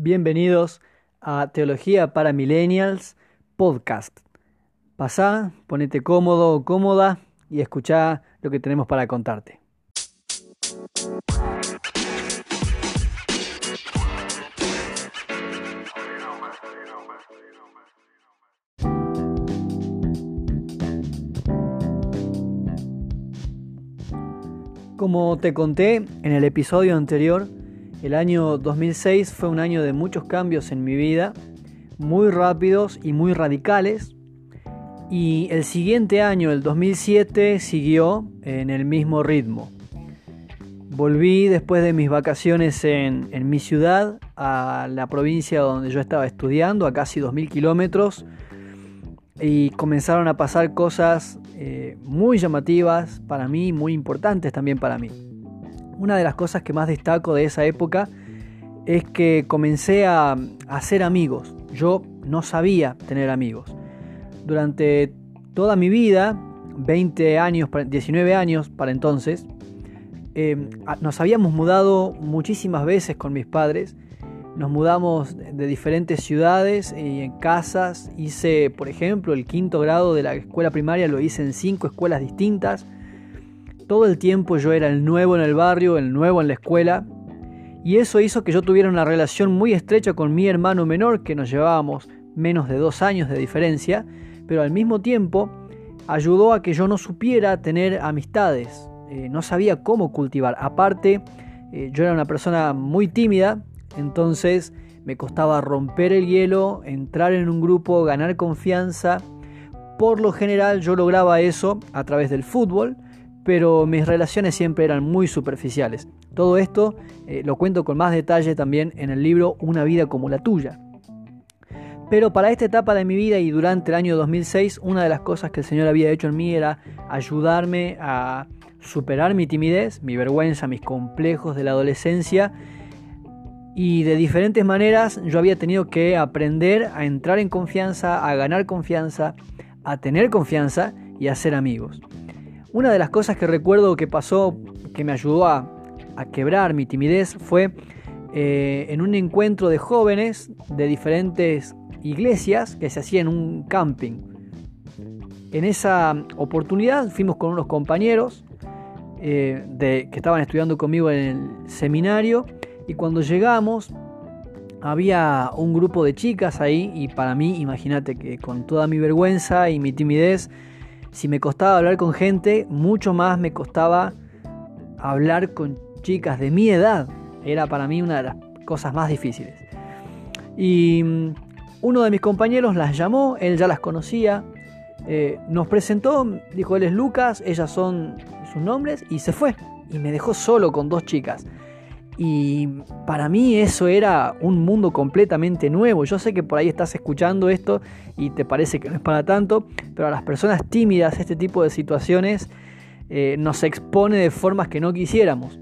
Bienvenidos a Teología para Millennials Podcast. Pasá, ponete cómodo o cómoda y escuchá lo que tenemos para contarte. Como te conté en el episodio anterior, el año 2006 fue un año de muchos cambios en mi vida, muy rápidos y muy radicales. Y el siguiente año, el 2007, siguió en el mismo ritmo. Volví después de mis vacaciones en, mi ciudad, a la provincia donde yo estaba estudiando, a casi 2.000 kilómetros, y comenzaron a pasar cosas eh, muy llamativas para mí, muy importantes también para mí. Una de las cosas que más destaco de esa época es que comencé a, hacer amigos. Yo no sabía tener amigos. Durante toda mi vida, 20 años, 19 años para entonces, eh, nos habíamos mudado muchísimas veces con mis padres nos mudamos de diferentes ciudades y en casas. Hice, por ejemplo, el quinto grado de la escuela primaria, lo hice en cinco escuelas distintas. Todo el tiempo yo era el nuevo en el barrio, el nuevo en la escuela. Y eso hizo que yo tuviera una relación muy estrecha con mi hermano menor, que nos llevábamos menos de dos años de diferencia, pero al mismo tiempo ayudó a que yo no supiera tener amistades, eh, no sabía cómo cultivar. Aparte, eh, yo era una persona muy tímida, entonces me costaba romper el hielo, entrar en un grupo, ganar confianza. Por lo general yo lograba eso a través del fútbol, pero mis relaciones siempre eran muy superficiales. Todo esto eh, lo cuento con más detalle también en el libro Una vida como la tuya. Pero para esta etapa de mi vida y durante el año 2006, una de las cosas que el Señor había hecho en mí era ayudarme a superar mi timidez, mi vergüenza, mis complejos de la adolescencia y de diferentes maneras yo había tenido que aprender a entrar en confianza, a ganar confianza, a tener confianza y a ser amigos. Una de las cosas que recuerdo que pasó, que me ayudó a, quebrar mi timidez, fue eh, en un encuentro de jóvenes de diferentes iglesias que se hacía en un camping. En esa oportunidad fuimos con unos compañeros eh, que estaban estudiando conmigo en el seminario y cuando llegamos, había un grupo de chicas ahí y para mí, imagínate que con toda mi vergüenza y mi timidez, si me costaba hablar con gente, mucho más me costaba hablar con chicas de mi edad. Era para mí una de las cosas más difíciles. Y mm, uno de mis compañeros las llamó, él ya las conocía, eh, nos presentó, dijo él es Lucas, ellas son sus nombres y se fue. Y me dejó solo con dos chicas. Y para mí eso era un mundo completamente nuevo. Yo sé que por ahí estás escuchando esto y te parece que no es para tanto, pero a las personas tímidas este tipo de situaciones eh, nos expone de formas que no quisiéramos.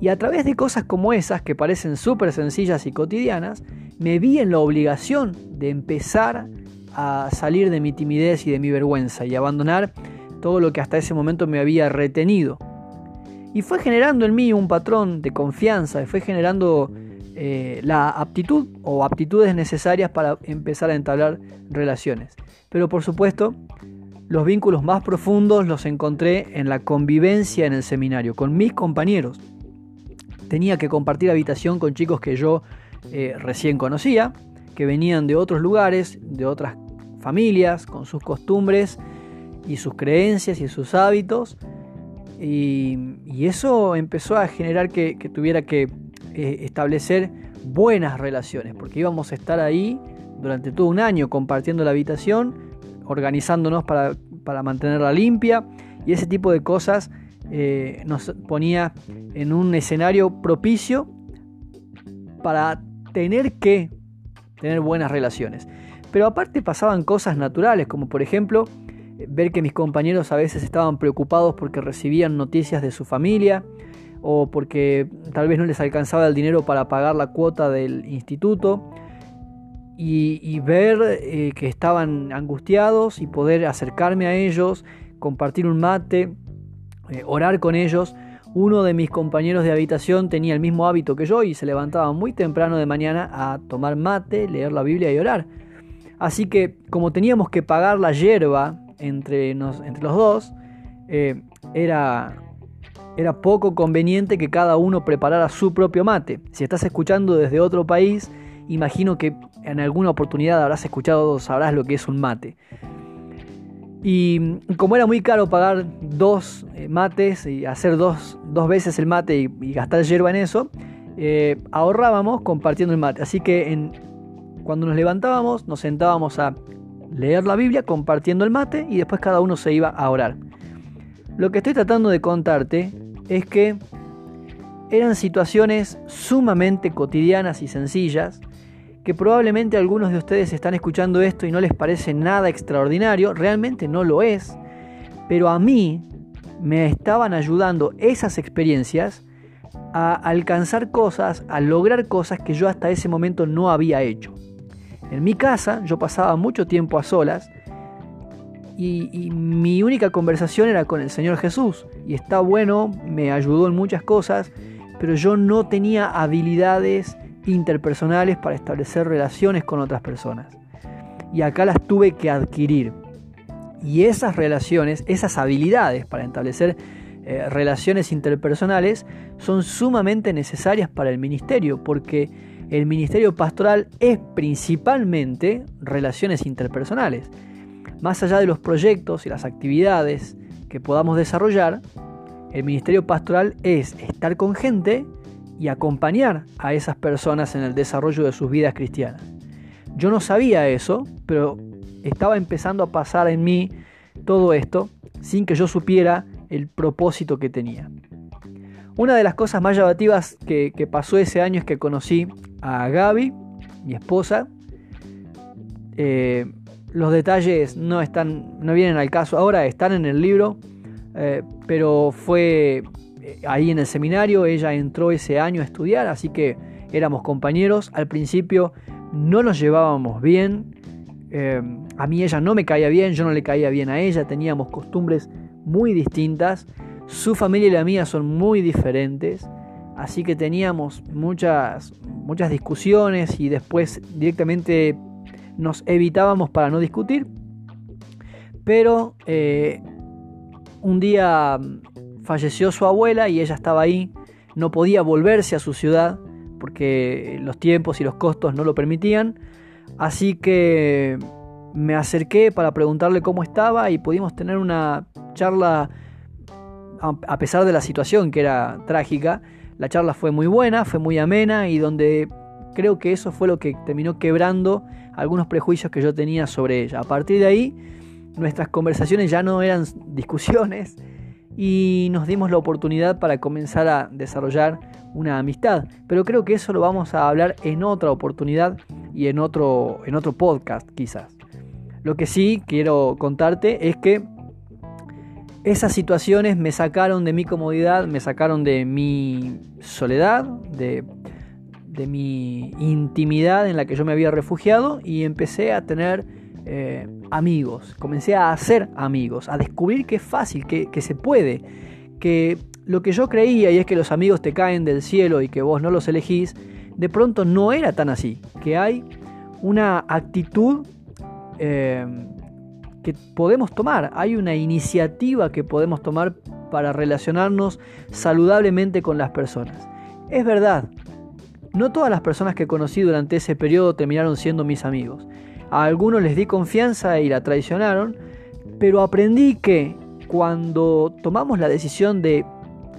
Y a través de cosas como esas, que parecen súper sencillas y cotidianas, me vi en la obligación de empezar a salir de mi timidez y de mi vergüenza y abandonar todo lo que hasta ese momento me había retenido. Y fue generando en mí un patrón de confianza, fue generando eh, la aptitud o aptitudes necesarias para empezar a entablar relaciones. Pero por supuesto, los vínculos más profundos los encontré en la convivencia en el seminario, con mis compañeros. Tenía que compartir habitación con chicos que yo eh, recién conocía, que venían de otros lugares, de otras familias, con sus costumbres y sus creencias y sus hábitos, y, eso empezó a generar que, tuviera que eh, establecer buenas relaciones, porque íbamos a estar ahí durante todo un año compartiendo la habitación, organizándonos para, mantenerla limpia y ese tipo de cosas eh, nos ponía en un escenario propicio para tener que tener buenas relaciones. Pero aparte pasaban cosas naturales, como por ejemplo ver que mis compañeros a veces estaban preocupados porque recibían noticias de su familia o porque tal vez no les alcanzaba el dinero para pagar la cuota del instituto y, ver eh, que estaban angustiados y poder acercarme a ellos, compartir un mate, eh, orar con ellos Uno de mis compañeros de habitación tenía el mismo hábito que yo y se levantaba muy temprano de mañana a tomar mate, leer la Biblia y orar. Así que como teníamos que pagar la hierba entre, los dos, eh, era, era poco conveniente que cada uno preparara su propio mate. Si estás escuchando desde otro país, imagino que en alguna oportunidad habrás escuchado, sabrás lo que es un mate. Y como era muy caro pagar dos eh, mates y hacer dos, veces el mate y, gastar hierba en eso, eh, ahorrábamos compartiendo el mate. Así que cuando nos levantábamos nos sentábamos a leer la Biblia compartiendo el mate y después cada uno se iba a orar. Lo que estoy tratando de contarte es que eran situaciones sumamente cotidianas y sencillas que probablemente algunos de ustedes están escuchando esto y no les parece nada extraordinario, realmente no lo es, pero a mí me estaban ayudando esas experiencias a alcanzar cosas, a lograr cosas que yo hasta ese momento no había hecho. En mi casa yo pasaba mucho tiempo a solas y, mi única conversación era con el Señor Jesús. Y está bueno, me ayudó en muchas cosas, pero yo no tenía habilidades interpersonales para establecer relaciones con otras personas. Y acá las tuve que adquirir. Y esas relaciones, esas habilidades para establecer eh, relaciones interpersonales son sumamente necesarias para el ministerio, porque el ministerio pastoral es principalmente relaciones interpersonales. Más allá de los proyectos y las actividades que podamos desarrollar, el ministerio pastoral es estar con gente y acompañar a esas personas en el desarrollo de sus vidas cristianas. Yo no sabía eso, pero estaba empezando a pasar en mí todo esto sin que yo supiera el propósito que tenía. Una de las cosas más llamativas que, pasó ese año es que conocí a Gaby, mi esposa. Eh, los detalles no, están, no vienen al caso ahora, están en el libro, eh, pero fue ahí en el seminario, ella entró ese año a estudiar, así que éramos compañeros. Al principio no nos llevábamos bien, eh, a mí ella no me caía bien, yo no le caía bien a ella, teníamos costumbres muy distintas, su familia y la mía son muy diferentes, así que teníamos muchas, muchas discusiones y después directamente nos evitábamos para no discutir. Pero eh, un día falleció su abuela y ella estaba ahí, no podía volverse a su ciudad porque los tiempos y los costos no lo permitían, así que me acerqué para preguntarle cómo estaba y pudimos tener una charla a pesar de la situación que era trágica, la charla fue muy buena, fue muy amena y donde creo que eso fue lo que terminó quebrando algunos prejuicios que yo tenía sobre ella. A partir de ahí, nuestras conversaciones ya no eran discusiones, y nos dimos la oportunidad para comenzar a desarrollar una amistad. Pero creo que eso lo vamos a hablar en otra oportunidad y en otro, en otro podcast quizás. Lo que sí quiero contarte es que esas situaciones me sacaron de mi comodidad, me sacaron de mi soledad, de, de mi intimidad en la que yo me había refugiado y empecé a tener eh, amigos, comencé a hacer amigos, a descubrir que es fácil, que, se puede, que lo que yo creía y es que los amigos te caen del cielo y que vos no los elegís, de pronto no era tan así, que hay una actitud eh, que podemos tomar, hay una iniciativa que podemos tomar para relacionarnos saludablemente con las personas. Es verdad, no todas las personas que conocí durante ese periodo terminaron siendo mis amigos. A algunos les di confianza y la traicionaron, pero aprendí que cuando tomamos la decisión de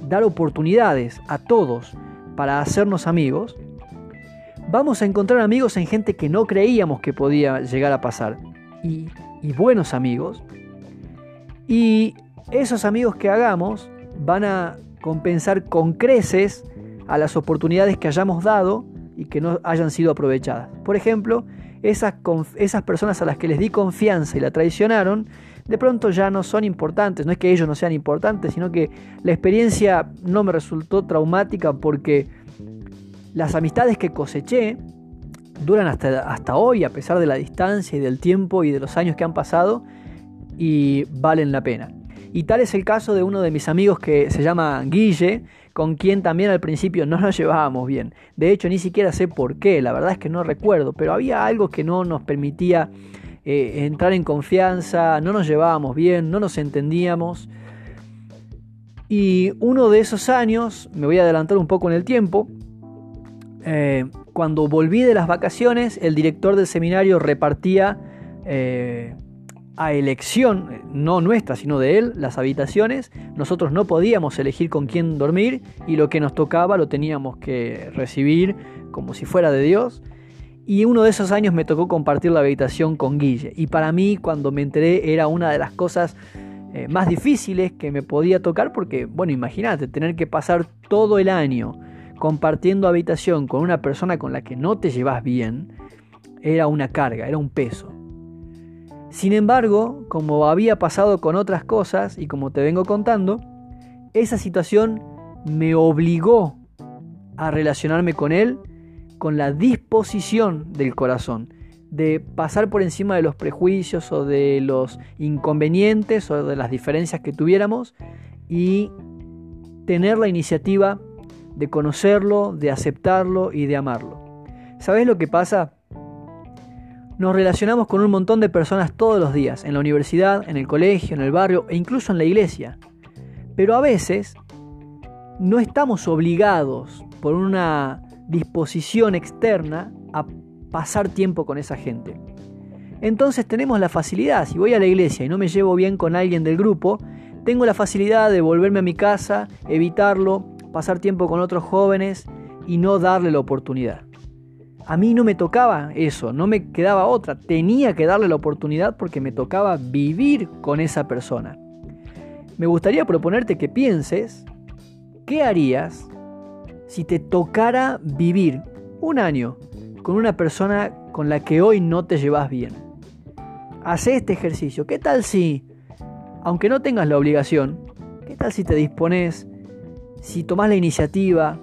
dar oportunidades a todos para hacernos amigos, vamos a encontrar amigos en gente que no creíamos que podía llegar a pasar. Y, buenos amigos. Y esos amigos que hagamos van a compensar con creces a las oportunidades que hayamos dado y que no hayan sido aprovechadas. Por ejemplo, esas, esas personas a las que les di confianza y la traicionaron, de pronto ya no son importantes. No es que ellos no sean importantes, sino que la experiencia no me resultó traumática porque las amistades que coseché duran hasta, hasta hoy, a pesar de la distancia y del tiempo y de los años que han pasado, y valen la pena. Y tal es el caso de uno de mis amigos que se llama Guille, con quien también al principio no nos llevábamos bien. De hecho, ni siquiera sé por qué, la verdad es que no recuerdo, pero había algo que no nos permitía eh, entrar en confianza, no nos llevábamos bien, no nos entendíamos. Y uno de esos años, me voy a adelantar un poco en el tiempo, eh, cuando volví de las vacaciones, el director del seminario repartía eh, a elección, no nuestra, sino de él, las habitaciones. Nosotros no podíamos elegir con quién dormir y lo que nos tocaba lo teníamos que recibir como si fuera de Dios. Y uno de esos años me tocó compartir la habitación con Guille. Y para mí, cuando me enteré, era una de las cosas eh, más difíciles que me podía tocar porque, bueno, imagínate, tener que pasar todo el año compartiendo habitación con una persona con la que no te llevas bien, era una carga, era un peso. Sin embargo, como había pasado con otras cosas y como te vengo contando, esa situación me obligó a relacionarme con él con la disposición del corazón de pasar por encima de los prejuicios o de los inconvenientes o de las diferencias que tuviéramos y tener la iniciativa de conocerlo, de aceptarlo y de amarlo. ¿Sabes lo que pasa? Nos relacionamos con un montón de personas todos los días, en la universidad, en el colegio, en el barrio e incluso en la iglesia. Pero a veces no estamos obligados por una disposición externa a pasar tiempo con esa gente. Entonces tenemos la facilidad, si voy a la iglesia y no me llevo bien con alguien del grupo, tengo la facilidad de volverme a mi casa, evitarlo, pasar tiempo con otros jóvenes y no darle la oportunidad. A mí no me tocaba eso, no me quedaba otra, tenía que darle la oportunidad porque me tocaba vivir con esa persona. Me gustaría proponerte que pienses qué harías si te tocara vivir un año con una persona con la que hoy no te llevas bien. Haz este ejercicio. ¿Qué tal si, aunque no tengas la obligación, qué tal si te dispones, si tomas la iniciativa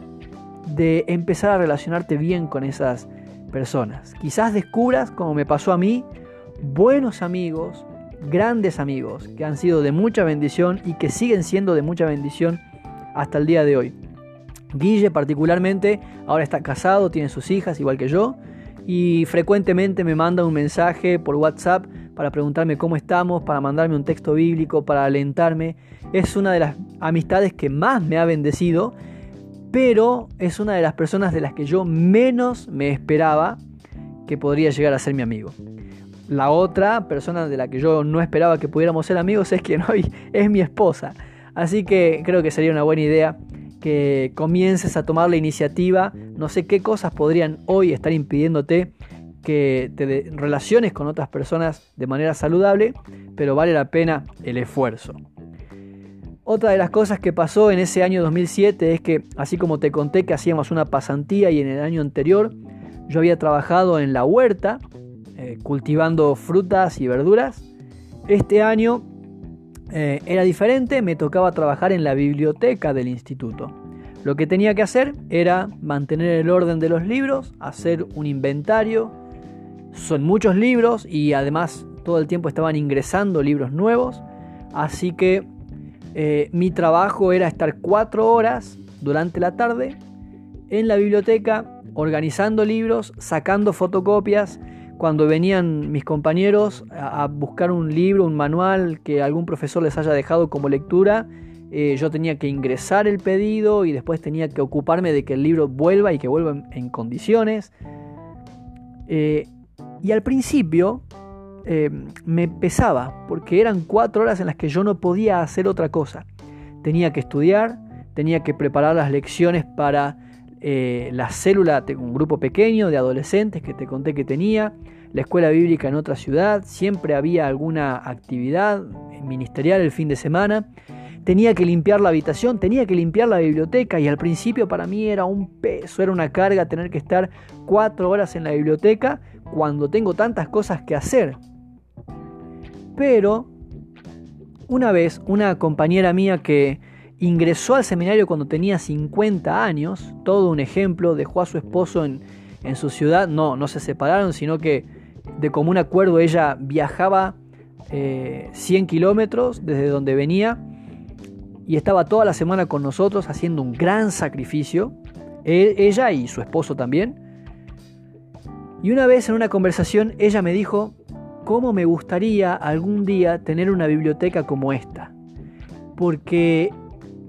de empezar a relacionarte bien con esas personas? Quizás descubras, como me pasó a mí, buenos amigos, grandes amigos, que han sido de mucha bendición y que siguen siendo de mucha bendición hasta el día de hoy. Guille particularmente ahora está casado, tiene sus hijas igual que yo y frecuentemente me manda un mensaje por WhatsApp para preguntarme cómo estamos, para mandarme un texto bíblico, para alentarme. Es una de las amistades que más me ha bendecido, pero es una de las personas de las que yo menos me esperaba que podría llegar a ser mi amigo. La otra persona de la que yo no esperaba que pudiéramos ser amigos es quien hoy es mi esposa. Así que creo que sería una buena idea que comiences a tomar la iniciativa. No sé qué cosas podrían hoy estar impidiéndote que te relaciones con otras personas de manera saludable, pero vale la pena el esfuerzo. Otra de las cosas que pasó en ese año 2007 es que, así como te conté que hacíamos una pasantía y en el año anterior yo había trabajado en la huerta, eh, cultivando frutas y verduras, este año eh, era diferente, me tocaba trabajar en la biblioteca del instituto. Lo que tenía que hacer era mantener el orden de los libros, hacer un inventario. Son muchos libros y además todo el tiempo estaban ingresando libros nuevos. Así que eh, mi trabajo era estar cuatro horas durante la tarde en la biblioteca organizando libros, sacando fotocopias cuando venían mis compañeros a, buscar un libro, un manual que algún profesor les haya dejado como lectura, eh, yo tenía que ingresar el pedido y después tenía que ocuparme de que el libro vuelva y que vuelva en, condiciones. Eh, y al principio eh, me pesaba, porque eran cuatro horas en las que yo no podía hacer otra cosa. Tenía que estudiar, tenía que preparar las lecciones para eh, la célula, un grupo pequeño de adolescentes que te conté que tenía, la escuela bíblica en otra ciudad, siempre había alguna actividad ministerial el fin de semana, tenía que limpiar la habitación, tenía que limpiar la biblioteca y al principio para mí era un peso, era una carga tener que estar cuatro horas en la biblioteca cuando tengo tantas cosas que hacer. Pero una vez una compañera mía que Ingresó al seminario cuando tenía 50 años, todo un ejemplo, dejó a su esposo en, su ciudad, no, no se separaron, sino que de común acuerdo ella viajaba 100 eh, kilómetros desde donde venía y estaba toda la semana con nosotros haciendo un gran sacrificio, ella y su esposo también. Y una vez en una conversación ella me dijo, ¿cómo me gustaría algún día tener una biblioteca como esta? Porque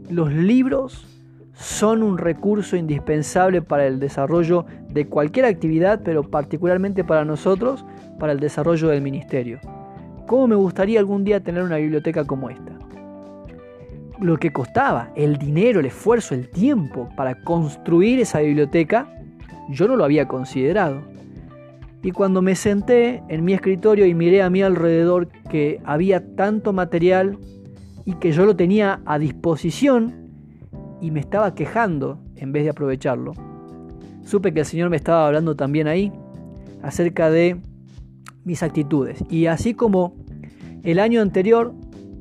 los libros son un recurso indispensable para el desarrollo de cualquier actividad, pero particularmente para nosotros, para el desarrollo del ministerio. ¿Cómo me gustaría algún día tener una biblioteca como esta? Lo que costaba, el dinero, el esfuerzo, el tiempo para construir esa biblioteca, yo no lo había considerado. Y cuando me senté en mi escritorio y miré a mi alrededor que había tanto material y que yo lo tenía a disposición y me estaba quejando en vez de aprovecharlo, supe que el Señor me estaba hablando también ahí acerca de mis actitudes. Y así como el año anterior,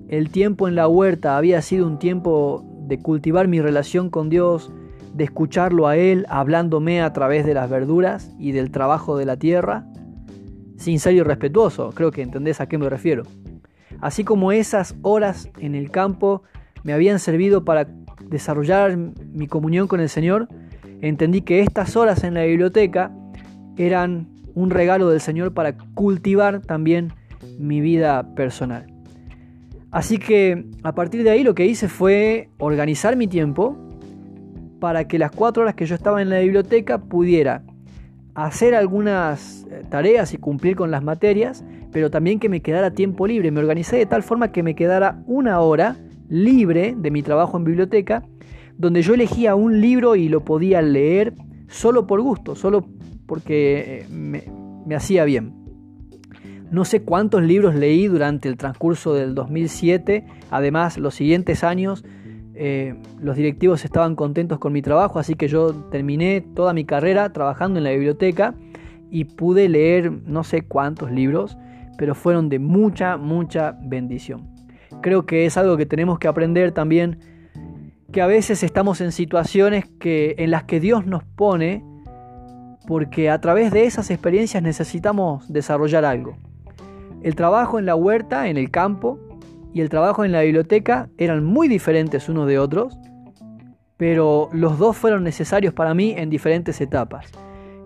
el tiempo en la huerta había sido un tiempo de cultivar mi relación con Dios, de escucharlo a Él hablándome a través de las verduras y del trabajo de la tierra, sin ser irrespetuoso, creo que entendés a qué me refiero. Así como esas horas en el campo me habían servido para desarrollar mi comunión con el Señor, entendí que estas horas en la biblioteca eran un regalo del Señor para cultivar también mi vida personal. Así que a partir de ahí lo que hice fue organizar mi tiempo, para que las cuatro horas que yo estaba en la biblioteca pudiera hacer algunas eh, tareas y cumplir con las materias, pero también que me quedara tiempo libre. Me organicé de tal forma que me quedara una hora libre de mi trabajo en biblioteca, donde yo elegía un libro y lo podía leer solo por gusto, solo porque eh, me, me hacía bien. No sé cuántos libros leí durante el transcurso del 2007, además los siguientes años eh, los directivos estaban contentos con mi trabajo, así que yo terminé toda mi carrera trabajando en la biblioteca y pude leer no sé cuántos libros, pero fueron de mucha, mucha bendición. Creo que es algo que tenemos que aprender también, que a veces estamos en situaciones que, en las que Dios nos pone, porque a través de esas experiencias necesitamos desarrollar algo. El trabajo en la huerta, en el campo, y el trabajo en la biblioteca eran muy diferentes unos de otros, pero los dos fueron necesarios para mí en diferentes etapas.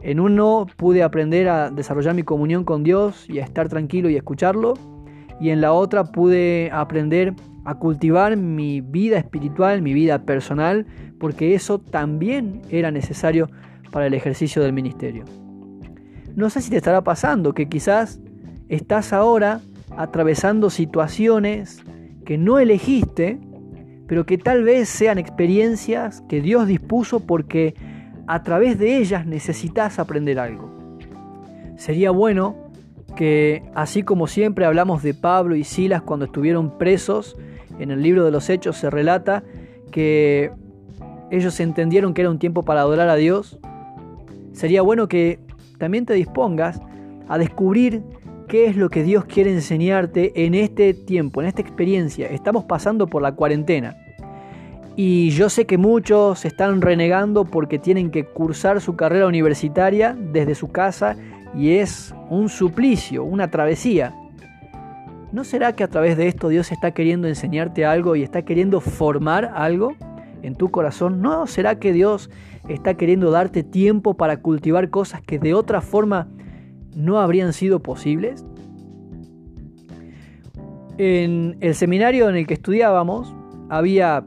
En uno pude aprender a desarrollar mi comunión con Dios y a estar tranquilo y escucharlo, y en la otra pude aprender a cultivar mi vida espiritual, mi vida personal, porque eso también era necesario para el ejercicio del ministerio. No sé si te estará pasando que quizás estás ahora atravesando situaciones que no elegiste, pero que tal vez sean experiencias que Dios dispuso porque a través de ellas necesitas aprender algo. Sería bueno que, así como siempre hablamos de Pablo y Silas cuando estuvieron presos, en el libro de los Hechos se relata que ellos entendieron que era un tiempo para adorar a Dios, sería bueno que también te dispongas a descubrir qué es lo que Dios quiere enseñarte en este tiempo, en esta experiencia. Estamos pasando por la cuarentena. Y yo sé que muchos están renegando porque tienen que cursar su carrera universitaria desde su casa y es un suplicio, una travesía. ¿No será que a través de esto Dios está queriendo enseñarte algo y está queriendo formar algo en tu corazón? ¿No será que Dios está queriendo darte tiempo para cultivar cosas que de otra forma no habrían sido posibles? En el seminario en el que estudiábamos había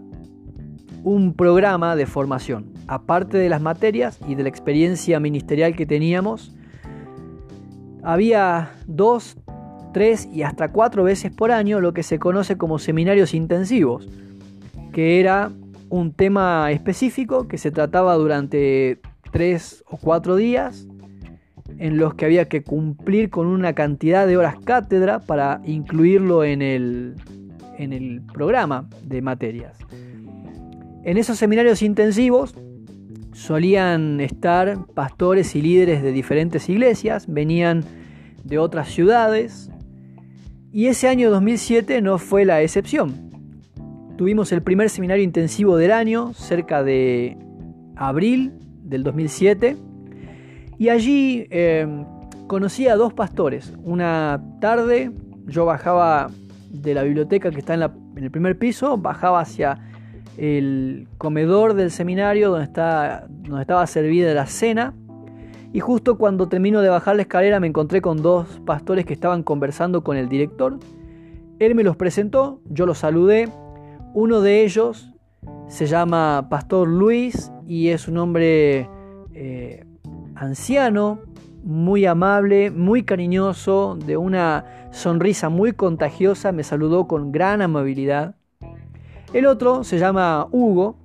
un programa de formación, aparte de las materias y de la experiencia ministerial que teníamos, había dos, tres y hasta cuatro veces por año lo que se conoce como seminarios intensivos, que era un tema específico que se trataba durante tres o cuatro días en los que había que cumplir con una cantidad de horas cátedra para incluirlo en el, en el programa de materias. En esos seminarios intensivos solían estar pastores y líderes de diferentes iglesias, venían de otras ciudades y ese año 2007 no fue la excepción. Tuvimos el primer seminario intensivo del año, cerca de abril del 2007, y allí em, conocí a dos pastores. Una tarde yo bajaba de la biblioteca que está en, el primer piso, bajaba hacia el comedor del seminario donde, está, estaba servida la cena. Y justo cuando termino de bajar la escalera me encontré con dos pastores que estaban conversando con el director. Él me los presentó, yo los saludé. Uno de ellos se llama Pastor Luis y es un hombre eh, anciano, muy amable, muy cariñoso, de una sonrisa muy contagiosa, me saludó con gran amabilidad. El otro se llama Hugo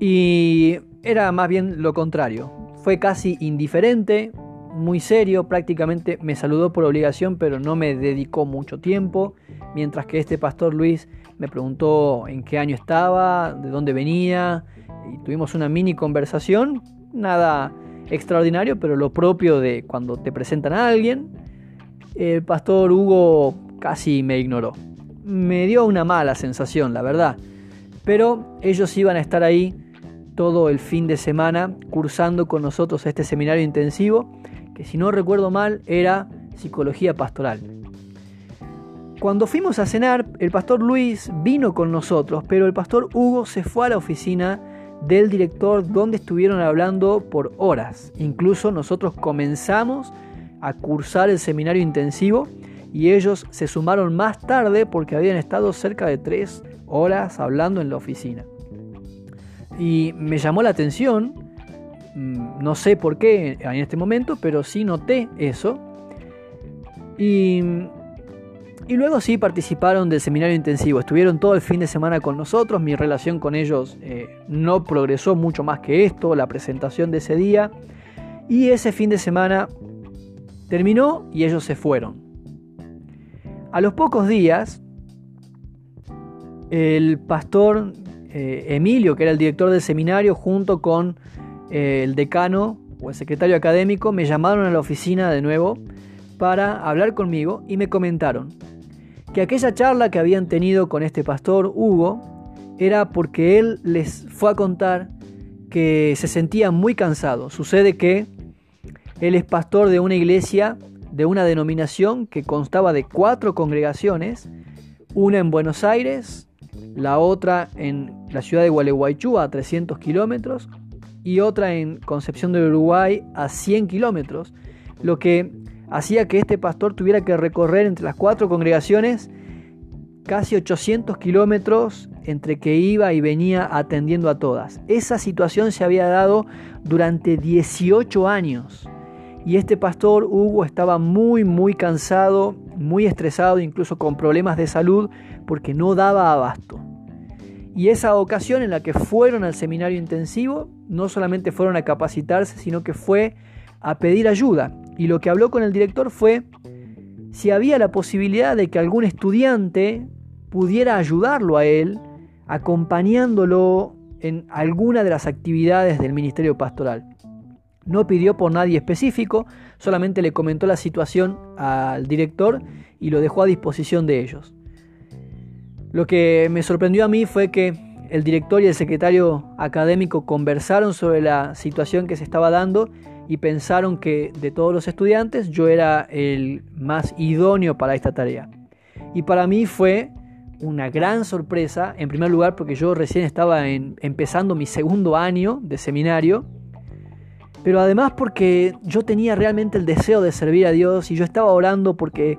y era más bien lo contrario. Fue casi indiferente, muy serio, prácticamente me saludó por obligación, pero no me dedicó mucho tiempo, mientras que este pastor Luis me preguntó en qué año estaba, de dónde venía, y tuvimos una mini conversación, nada extraordinario, pero lo propio de cuando te presentan a alguien. El pastor Hugo casi me ignoró. Me dio una mala sensación, la verdad. Pero ellos iban a estar ahí todo el fin de semana cursando con nosotros este seminario intensivo, que si no recuerdo mal era psicología pastoral. Cuando fuimos a cenar, el pastor Luis vino con nosotros, pero el pastor Hugo se fue a la oficina del director donde estuvieron hablando por horas. Incluso nosotros comenzamos a cursar el seminario intensivo y ellos se sumaron más tarde porque habían estado cerca de tres horas hablando en la oficina. Y me llamó la atención, mm, no sé por qué en este momento, pero sí noté eso. Y y luego sí participaron del seminario intensivo, estuvieron todo el fin de semana con nosotros, mi relación con ellos eh, no progresó mucho más que esto, la presentación de ese día, y ese fin de semana terminó y ellos se fueron. A los pocos días, el pastor eh, Emilio, que era el director del seminario, junto con eh, el decano o el secretario académico, me llamaron a la oficina de nuevo para hablar conmigo y me comentaron que aquella charla que habían tenido con este pastor Hugo era porque él les fue a contar que se sentía muy cansado. Sucede que él es pastor de una iglesia, de una denominación que constaba de cuatro congregaciones, una en Buenos Aires, la otra en la ciudad de Gualeguaychú a 300 kilómetros y otra en Concepción del Uruguay a 100 kilómetros, lo que hacía que este pastor tuviera que recorrer entre las cuatro congregaciones casi 800 kilómetros entre que iba y venía atendiendo a todas. Esa situación se había dado durante 18 años y este pastor Hugo estaba muy muy cansado, muy estresado, incluso con problemas de salud porque no daba abasto. Y esa ocasión en la que fueron al seminario intensivo, no solamente fueron a capacitarse, sino que fue a pedir ayuda y lo que habló con el director fue si había la posibilidad de que algún estudiante pudiera ayudarlo a él acompañándolo en alguna de las actividades del ministerio pastoral. No pidió por nadie específico, solamente le comentó la situación al director y lo dejó a disposición de ellos. Lo que me sorprendió a mí fue que el director y el secretario académico conversaron sobre la situación que se estaba dando y pensaron que de todos los estudiantes yo era el más idóneo para esta tarea. Y para mí fue una gran sorpresa, en primer lugar porque yo recién estaba empezando mi segundo año de seminario, pero además porque yo tenía realmente el deseo de servir a Dios y yo estaba orando porque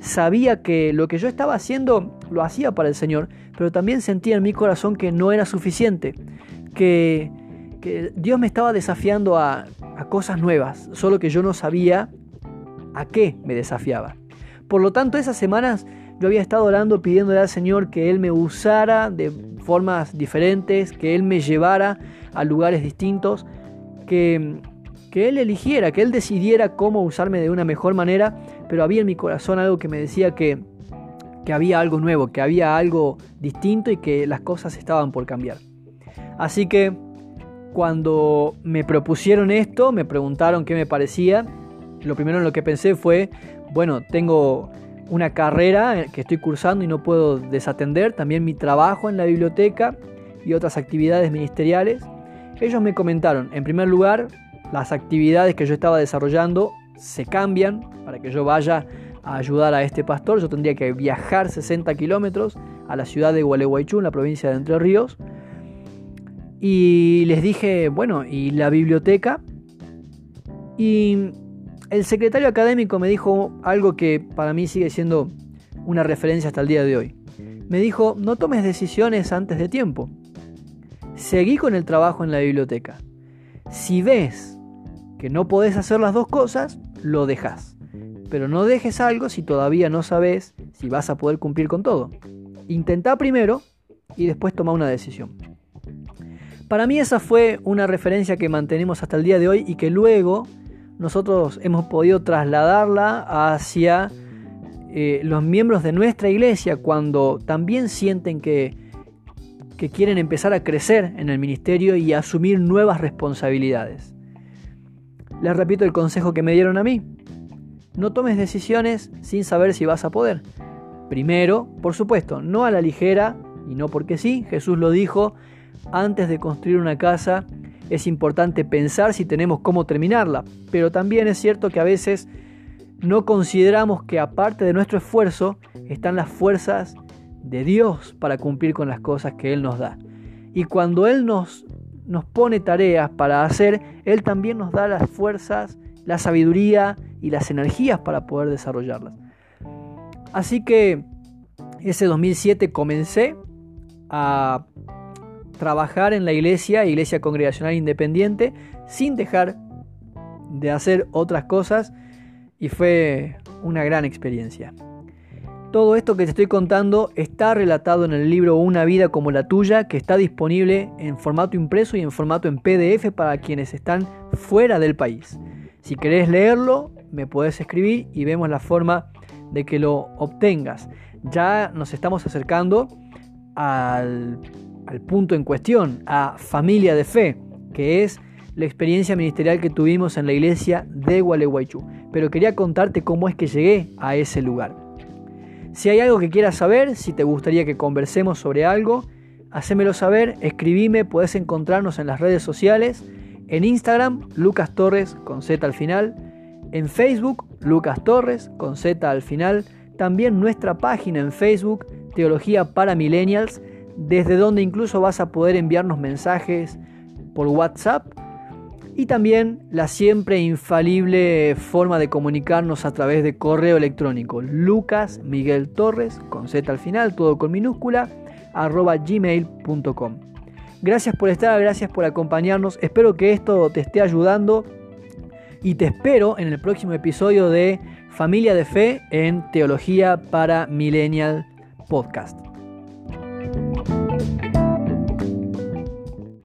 sabía que lo que yo estaba haciendo lo hacía para el Señor, pero también sentía en mi corazón que no era suficiente, que, que Dios me estaba desafiando a, cosas nuevas, solo que yo no sabía a qué me desafiaba. Por lo tanto, esas semanas yo había estado orando pidiéndole al Señor que Él me usara de formas diferentes, que Él me llevara a lugares distintos, que, que Él eligiera, que Él decidiera cómo usarme de una mejor manera, pero había en mi corazón algo que me decía que, que había algo nuevo, que había algo distinto y que las cosas estaban por cambiar. Así que cuando me propusieron esto, me preguntaron qué me parecía. Lo primero en lo que pensé fue, bueno, tengo una carrera que estoy cursando y no puedo desatender, también mi trabajo en la biblioteca y otras actividades ministeriales. Ellos me comentaron, en primer lugar, las actividades que yo estaba desarrollando se cambian para que yo vaya a ayudar a este pastor. Yo tendría que viajar 60 kilómetros a la ciudad de Gualeguaychú, en la provincia de Entre Ríos. Y les dije, bueno, ¿y la biblioteca? Y el secretario académico me dijo algo que para mí sigue siendo una referencia hasta el día de hoy. Me dijo, no tomes decisiones antes de tiempo. Seguí con el trabajo en la biblioteca. Si ves que no podés hacer las dos cosas, lo dejas. Pero no dejes algo si todavía no sabes si vas a poder cumplir con todo. Intenta primero y después toma una decisión. Para mí esa fue una referencia que mantenemos hasta el día de hoy y que luego nosotros hemos podido trasladarla hacia eh, los miembros de nuestra iglesia cuando también sienten que, que quieren empezar a crecer en el ministerio y asumir nuevas responsabilidades. Les repito el consejo que me dieron a mí. No tomes decisiones sin saber si vas a poder. Primero, por supuesto, no a la ligera y no porque sí, Jesús lo dijo, antes de construir una casa es importante pensar si tenemos cómo terminarla, pero también es cierto que a veces no consideramos que aparte de nuestro esfuerzo están las fuerzas de Dios para cumplir con las cosas que Él nos da. Y cuando Él nos, nos pone tareas para hacer, Él también nos da las fuerzas, la sabiduría y las energías para poder desarrollarlas. Así que ese 2007 comencé a trabajar en la iglesia, iglesia congregacional independiente, sin dejar de hacer otras cosas y fue una gran experiencia. Todo esto que te estoy contando está relatado en el libro Una vida como la tuya, que está disponible en formato impreso y en formato en PDF para quienes están fuera del país. Si querés leerlo, me puedes escribir y vemos la forma de que lo obtengas. Ya nos estamos acercando al al punto en cuestión, a familia de fe, que es la experiencia ministerial que tuvimos en la iglesia de Gualeguaychú. Pero quería contarte cómo es que llegué a ese lugar. Si hay algo que quieras saber, si te gustaría que conversemos sobre algo, hacémelo saber, escribime, puedes encontrarnos en las redes sociales, en Instagram, Lucas Torres con Z al final, en Facebook, Lucas Torres con Z al final, también nuestra página en Facebook, Teología para Millennials, desde donde incluso vas a poder enviarnos mensajes por WhatsApp y también la siempre infalible forma de comunicarnos a través de correo electrónico Lucas Miguel Torres con Z al final, todo con minúscula, arroba gmail.com. Gracias por estar, gracias por acompañarnos, espero que esto te esté ayudando y te espero en el próximo episodio de Familia de Fe en Teología para Millennial Podcast.